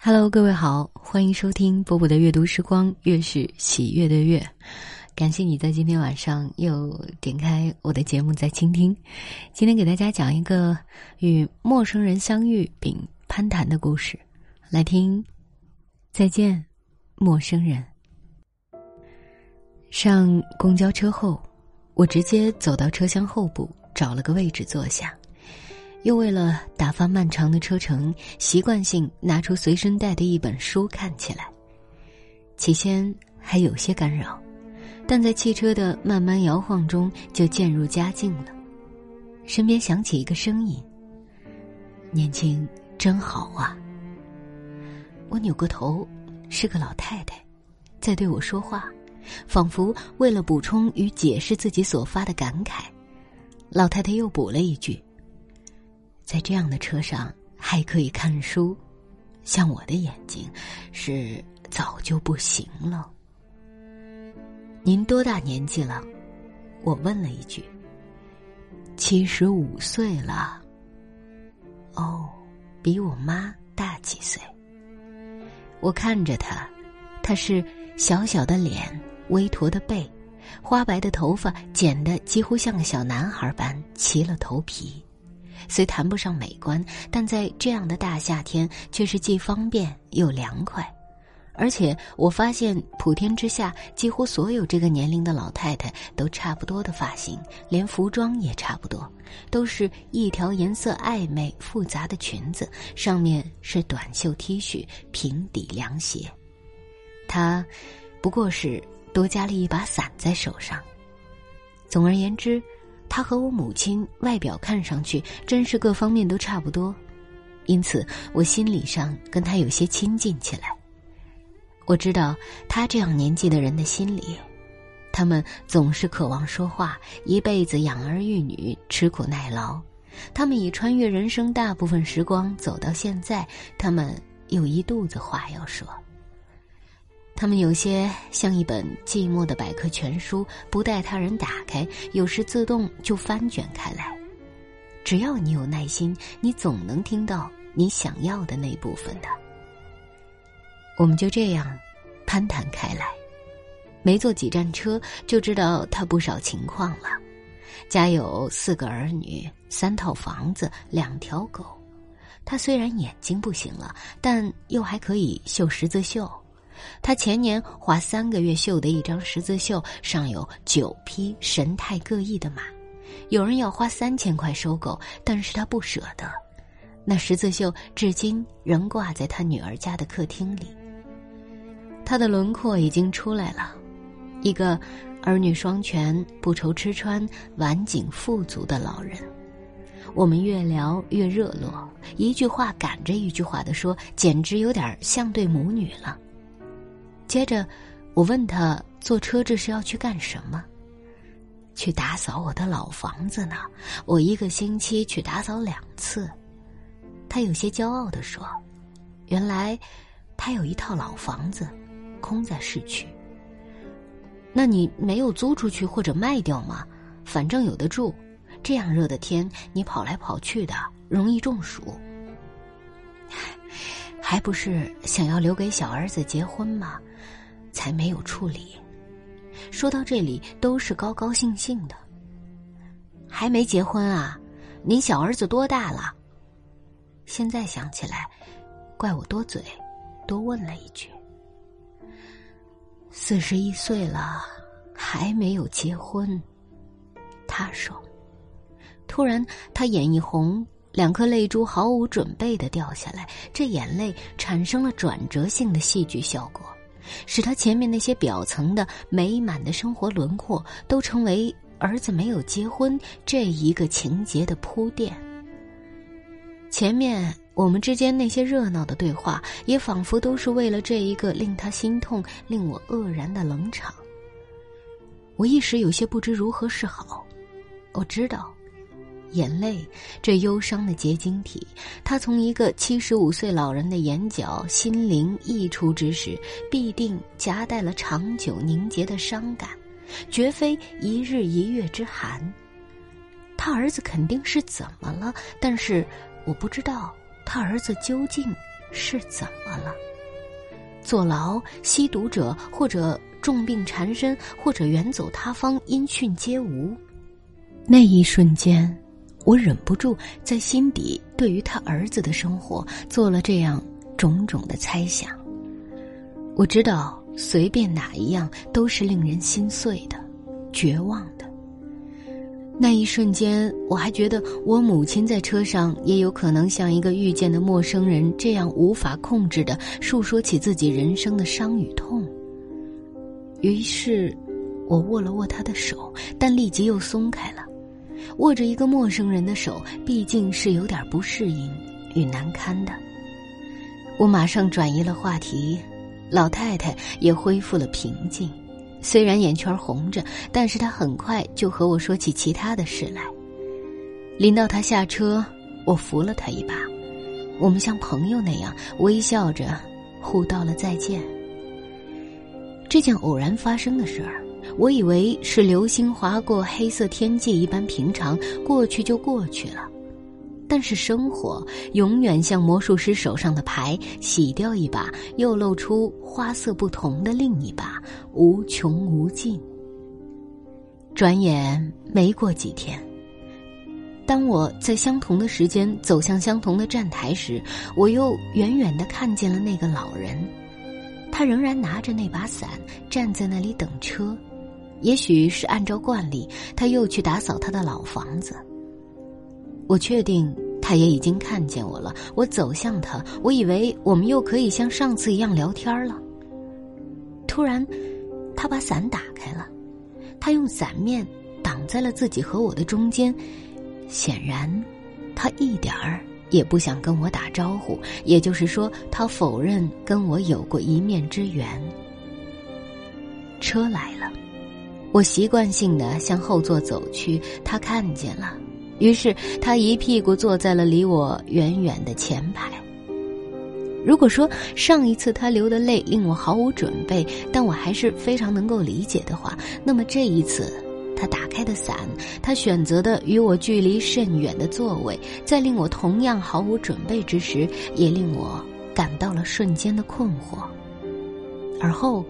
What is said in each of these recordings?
Hello，各位好，欢迎收听波波的阅读时光，月是喜悦的月。感谢你在今天晚上又点开我的节目在倾听。今天给大家讲一个与陌生人相遇并攀谈的故事，来听。再见，陌生人。上公交车后，我直接走到车厢后部，找了个位置坐下。又为了打发漫长的车程，习惯性拿出随身带的一本书看起来。起先还有些干扰，但在汽车的慢慢摇晃中就渐入佳境了。身边响起一个声音：“年轻真好啊！”我扭过头，是个老太太，在对我说话，仿佛为了补充与解释自己所发的感慨。老太太又补了一句。在这样的车上还可以看书，像我的眼睛是早就不行了。您多大年纪了？我问了一句。七十五岁了。哦，比我妈大几岁。我看着她，她是小小的脸，微驼的背，花白的头发剪得几乎像个小男孩般齐了头皮。虽谈不上美观，但在这样的大夏天，却是既方便又凉快。而且我发现，普天之下几乎所有这个年龄的老太太都差不多的发型，连服装也差不多，都是一条颜色暧昧复杂的裙子，上面是短袖 T 恤，平底凉鞋。她，不过是多加了一把伞在手上。总而言之。他和我母亲外表看上去真是各方面都差不多，因此我心理上跟他有些亲近起来。我知道他这样年纪的人的心理，他们总是渴望说话，一辈子养儿育女，吃苦耐劳。他们已穿越人生大部分时光走到现在，他们有一肚子话要说。他们有些像一本寂寞的百科全书，不待他人打开，有时自动就翻卷开来。只要你有耐心，你总能听到你想要的那部分的。我们就这样攀谈开来，没坐几站车就知道他不少情况了。家有四个儿女，三套房子，两条狗。他虽然眼睛不行了，但又还可以绣十字绣。他前年花三个月绣的一张十字绣，上有九匹神态各异的马，有人要花三千块收购，但是他不舍得。那十字绣至今仍挂在他女儿家的客厅里。他的轮廓已经出来了，一个儿女双全、不愁吃穿、晚景富足的老人。我们越聊越热络，一句话赶着一句话的说，简直有点像对母女了。接着，我问他坐车这是要去干什么？去打扫我的老房子呢。我一个星期去打扫两次。他有些骄傲的说：“原来，他有一套老房子，空在市区。那你没有租出去或者卖掉吗？反正有的住。这样热的天，你跑来跑去的，容易中暑。还不是想要留给小儿子结婚吗？”才没有处理。说到这里，都是高高兴兴的。还没结婚啊？您小儿子多大了？现在想起来，怪我多嘴，多问了一句。四十一岁了，还没有结婚。他说。突然，他眼一红，两颗泪珠毫无准备的掉下来，这眼泪产生了转折性的戏剧效果。使他前面那些表层的美满的生活轮廓，都成为儿子没有结婚这一个情节的铺垫。前面我们之间那些热闹的对话，也仿佛都是为了这一个令他心痛、令我愕然的冷场。我一时有些不知如何是好。我知道。眼泪，这忧伤的结晶体，它从一个七十五岁老人的眼角、心灵溢出之时，必定夹带了长久凝结的伤感，绝非一日一月之寒。他儿子肯定是怎么了？但是我不知道他儿子究竟是怎么了？坐牢、吸毒者，或者重病缠身，或者远走他方，音讯皆无。那一瞬间，我忍不住在心底对于他儿子的生活做了这样种种的猜想。我知道，随便哪一样都是令人心碎的、绝望的。那一瞬间，我还觉得我母亲在车上也有可能像一个遇见的陌生人这样无法控制的述说起自己人生的伤与痛。于是，我握了握他的手，但立即又松开了。握着一个陌生人的手，毕竟是有点不适应与难堪的。我马上转移了话题，老太太也恢复了平静。虽然眼圈红着，但是她很快就和我说起其他的事来。临到他下车，我扶了他一把，我们像朋友那样微笑着互道了再见。这件偶然发生的事儿，我以为是流星划过黑色天际一般平常，过去就过去了。但是生活永远像魔术师手上的牌，洗掉一把，又露出花色不同的另一把，无穷无尽。转眼没过几天，当我在相同的时间走向相同的站台时，我又远远的看见了那个老人，他仍然拿着那把伞站在那里等车，也许是按照惯例，他又去打扫他的老房子。我确定他也已经看见我了。我走向他，我以为我们又可以像上次一样聊天了。突然，他把伞打开了，他用伞面挡在了自己和我的中间。显然，他一点儿也不想跟我打招呼，也就是说，他否认跟我有过一面之缘。车来了，我习惯性的向后座走去，他看见了。于是他一屁股坐在了离我远远的前排。如果说上一次他流的泪令我毫无准备，但我还是非常能够理解的话，那么这一次他打开的伞，他选择的与我距离甚远的座位，在令我同样毫无准备之时，也令我感到了瞬间的困惑。而后，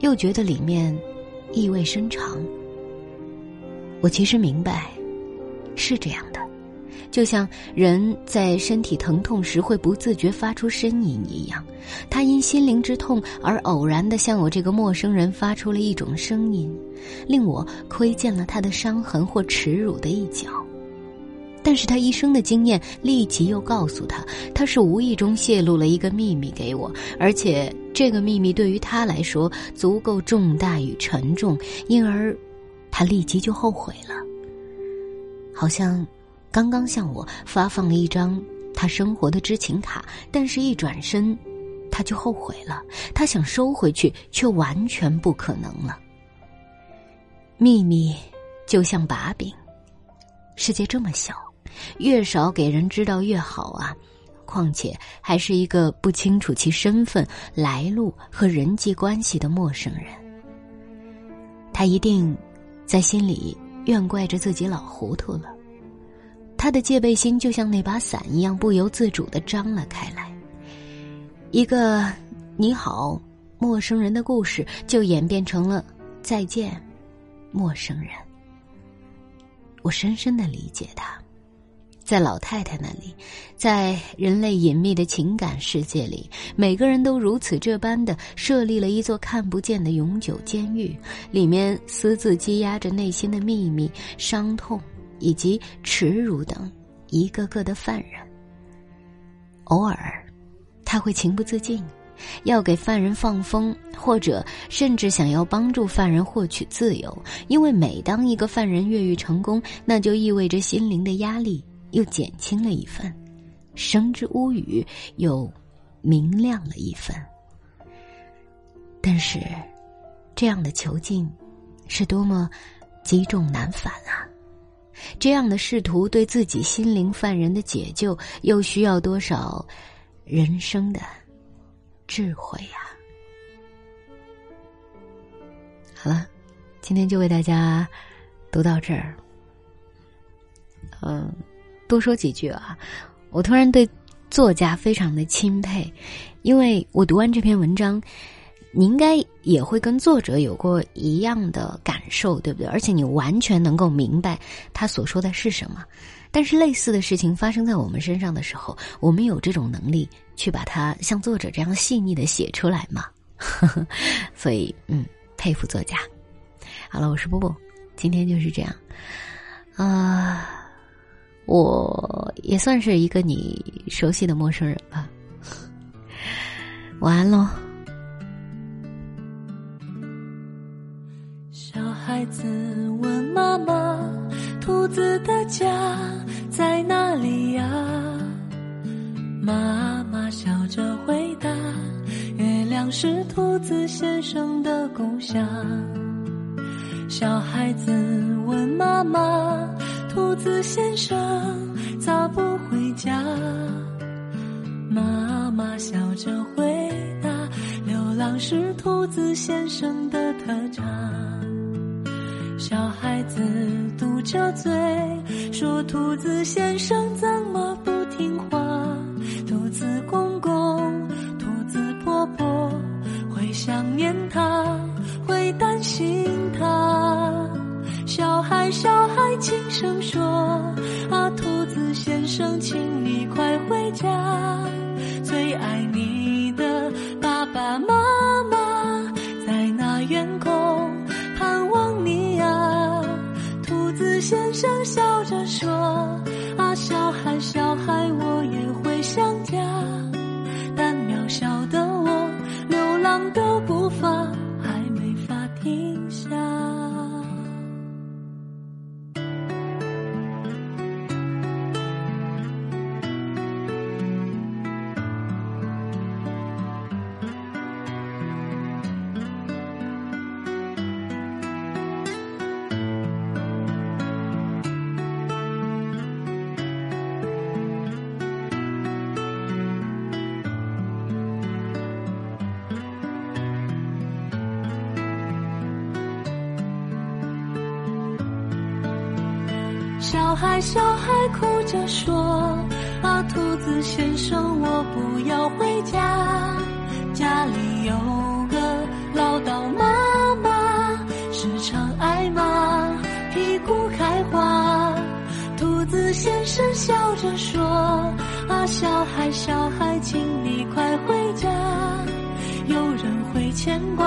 又觉得里面意味深长。我其实明白。是这样的，就像人在身体疼痛时会不自觉发出呻吟一样，他因心灵之痛而偶然的向我这个陌生人发出了一种声音，令我窥见了他的伤痕或耻辱的一角。但是他一生的经验立即又告诉他，他是无意中泄露了一个秘密给我，而且这个秘密对于他来说足够重大与沉重，因而他立即就后悔了。好像刚刚向我发放了一张他生活的知情卡，但是一转身，他就后悔了。他想收回去，却完全不可能了。秘密就像把柄，世界这么小，越少给人知道越好啊！况且还是一个不清楚其身份、来路和人际关系的陌生人，他一定在心里。怨怪着自己老糊涂了，他的戒备心就像那把伞一样，不由自主的张了开来。一个“你好，陌生人”的故事就演变成了“再见，陌生人”。我深深的理解他，在老太太那里，在人类隐秘的情感世界里，每个人都如此这般的设立了一座看不见的永久监狱，里面私自积压着内心的秘密、伤痛以及耻辱等一个个的犯人。偶尔，他会情不自禁，要给犯人放风，或者甚至想要帮助犯人获取自由，因为每当一个犯人越狱成功，那就意味着心灵的压力又减轻了一分，生之屋宇又明亮了一分。但是，这样的囚禁是多么积重难返啊！这样的试图对自己心灵犯人的解救，又需要多少人生的智慧呀！好了，今天就为大家读到这儿。嗯，多说几句啊！我突然对作家非常的钦佩，因为我读完这篇文章，你应该也会跟作者有过一样的感受，对不对？而且你完全能够明白他所说的是什么。但是类似的事情发生在我们身上的时候，我们有这种能力去把它像作者这样细腻的写出来吗？所以，嗯，佩服作家。好了，我是波波，今天就是这样。啊。我也算是一个你熟悉的陌生人吧，晚安喽。小孩子问妈妈：“兔子的家在哪里呀？”妈妈笑着回答：“月亮是兔子先生的故乡。”小孩子问妈妈。兔子先生咋不回家？妈妈笑着回答：“流浪是兔子先生的特长。”小孩子嘟着嘴说：“兔子先生怎么不听话？兔子公公、兔子婆婆会想念他，声说：“啊，兔子先生，请你快回家，孩，小孩哭着说：“啊，兔子先生，我不要回家。家里有个唠叨妈妈，时常挨骂，屁股开花。”兔子先生笑着说：“啊，小孩，小孩，请你快回家，有人会牵挂，